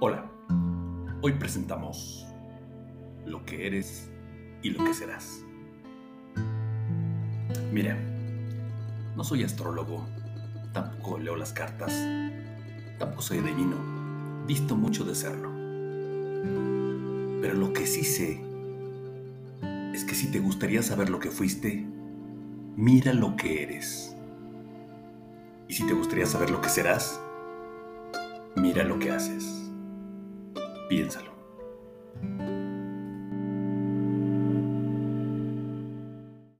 Hola, hoy presentamos lo que eres y lo que serás. Mira, no soy astrólogo, tampoco leo las cartas, tampoco soy adivino, visto mucho de serlo. Pero lo que sí sé es que si te gustaría saber lo que fuiste, mira lo que eres. Y si te gustaría saber lo que serás, mira lo que haces. Piénsalo.